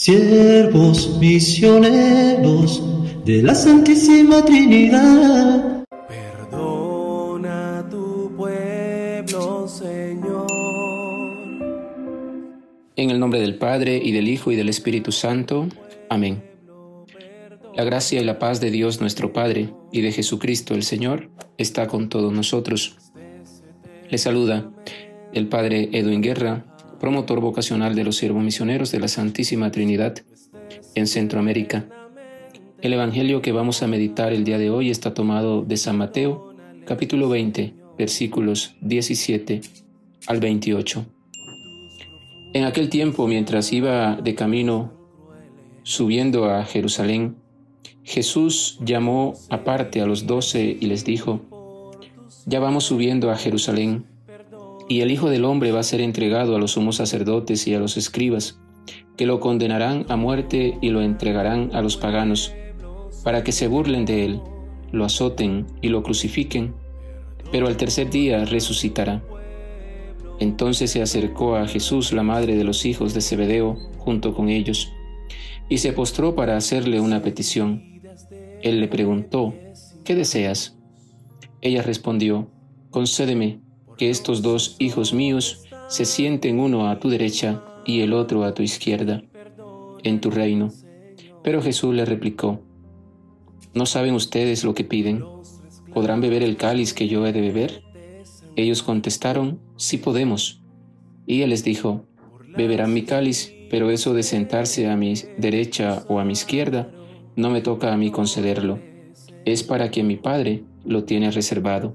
siervos misioneros de la Santísima Trinidad. Perdona tu pueblo, Señor. En el nombre del Padre y del Hijo y del Espíritu Santo. Amén. La gracia y la paz de Dios nuestro Padre y de Jesucristo el Señor está con todos nosotros. Le saluda el Padre Edwin Guerra promotor vocacional de los siervos misioneros de la Santísima Trinidad en Centroamérica. El Evangelio que vamos a meditar el día de hoy está tomado de San Mateo, capítulo 20, versículos 17 al 28. En aquel tiempo, mientras iba de camino subiendo a Jerusalén, Jesús llamó aparte a los doce y les dijo, Ya vamos subiendo a Jerusalén y el Hijo del Hombre va a ser entregado a los sumos sacerdotes y a los escribas, que lo condenarán a muerte y lo entregarán a los paganos, para que se burlen de él, lo azoten y lo crucifiquen, pero al tercer día resucitará. Entonces se acercó a Jesús la madre de los hijos de Zebedeo junto con ellos, y se postró para hacerle una petición. Él le preguntó, ¿qué deseas? Ella respondió, concédeme que estos dos hijos míos se sienten uno a tu derecha y el otro a tu izquierda, en tu reino. Pero Jesús le replicó, ¿no saben ustedes lo que piden? ¿Podrán beber el cáliz que yo he de beber? Ellos contestaron, sí podemos. Y él les dijo, beberán mi cáliz, pero eso de sentarse a mi derecha o a mi izquierda, no me toca a mí concederlo. Es para que mi Padre lo tiene reservado.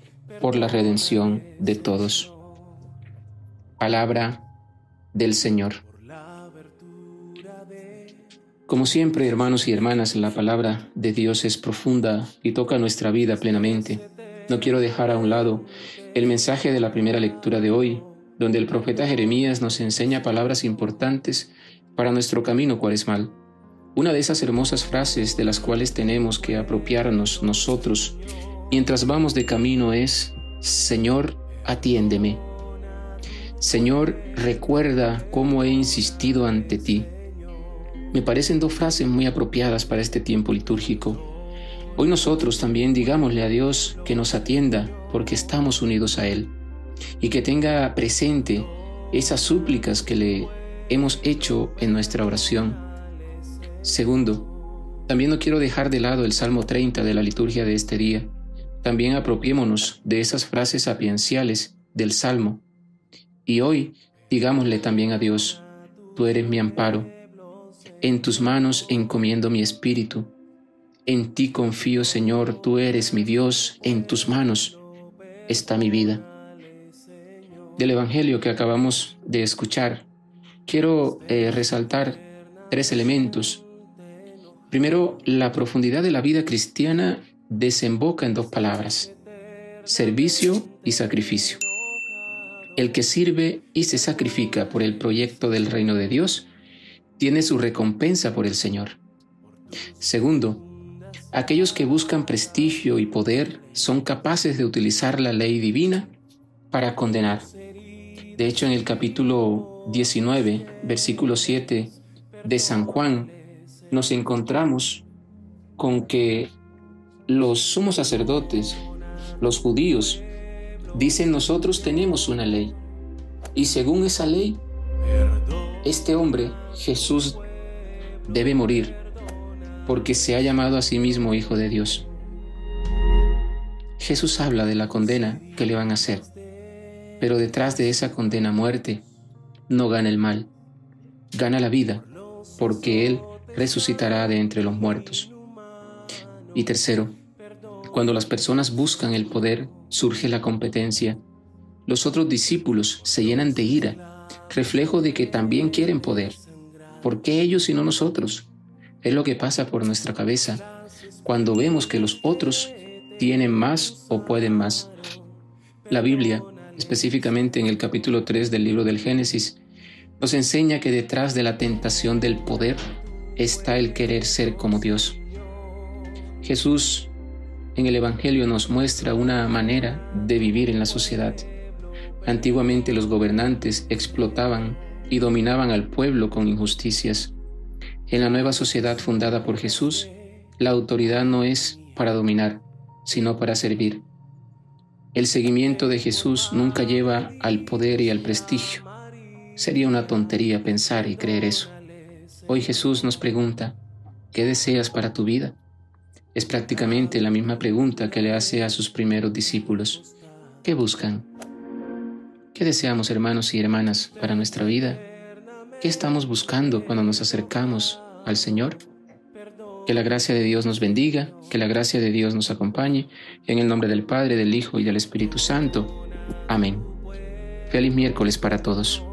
por la redención de todos. Palabra del Señor. Como siempre, hermanos y hermanas, la palabra de Dios es profunda y toca nuestra vida plenamente. No quiero dejar a un lado el mensaje de la primera lectura de hoy, donde el profeta Jeremías nos enseña palabras importantes para nuestro camino cuaresmal. Una de esas hermosas frases de las cuales tenemos que apropiarnos nosotros mientras vamos de camino es, Señor, atiéndeme. Señor, recuerda cómo he insistido ante ti. Me parecen dos frases muy apropiadas para este tiempo litúrgico. Hoy nosotros también digámosle a Dios que nos atienda porque estamos unidos a Él y que tenga presente esas súplicas que le hemos hecho en nuestra oración. Segundo, también no quiero dejar de lado el Salmo 30 de la liturgia de este día también apropiémonos de esas frases sapienciales del Salmo. Y hoy digámosle también a Dios, tú eres mi amparo. En tus manos encomiendo mi espíritu. En ti confío, Señor, tú eres mi Dios, en tus manos está mi vida. Del Evangelio que acabamos de escuchar, quiero eh, resaltar tres elementos. Primero, la profundidad de la vida cristiana desemboca en dos palabras, servicio y sacrificio. El que sirve y se sacrifica por el proyecto del reino de Dios tiene su recompensa por el Señor. Segundo, aquellos que buscan prestigio y poder son capaces de utilizar la ley divina para condenar. De hecho, en el capítulo 19, versículo 7 de San Juan, nos encontramos con que los sumos sacerdotes, los judíos, dicen nosotros tenemos una ley. Y según esa ley, este hombre, Jesús, debe morir porque se ha llamado a sí mismo Hijo de Dios. Jesús habla de la condena que le van a hacer, pero detrás de esa condena muerte no gana el mal, gana la vida, porque Él resucitará de entre los muertos. Y tercero, cuando las personas buscan el poder, surge la competencia. Los otros discípulos se llenan de ira, reflejo de que también quieren poder. ¿Por qué ellos y no nosotros? Es lo que pasa por nuestra cabeza cuando vemos que los otros tienen más o pueden más. La Biblia, específicamente en el capítulo 3 del libro del Génesis, nos enseña que detrás de la tentación del poder está el querer ser como Dios. Jesús en el Evangelio nos muestra una manera de vivir en la sociedad. Antiguamente los gobernantes explotaban y dominaban al pueblo con injusticias. En la nueva sociedad fundada por Jesús, la autoridad no es para dominar, sino para servir. El seguimiento de Jesús nunca lleva al poder y al prestigio. Sería una tontería pensar y creer eso. Hoy Jesús nos pregunta, ¿qué deseas para tu vida? Es prácticamente la misma pregunta que le hace a sus primeros discípulos. ¿Qué buscan? ¿Qué deseamos hermanos y hermanas para nuestra vida? ¿Qué estamos buscando cuando nos acercamos al Señor? Que la gracia de Dios nos bendiga, que la gracia de Dios nos acompañe, en el nombre del Padre, del Hijo y del Espíritu Santo. Amén. Feliz miércoles para todos.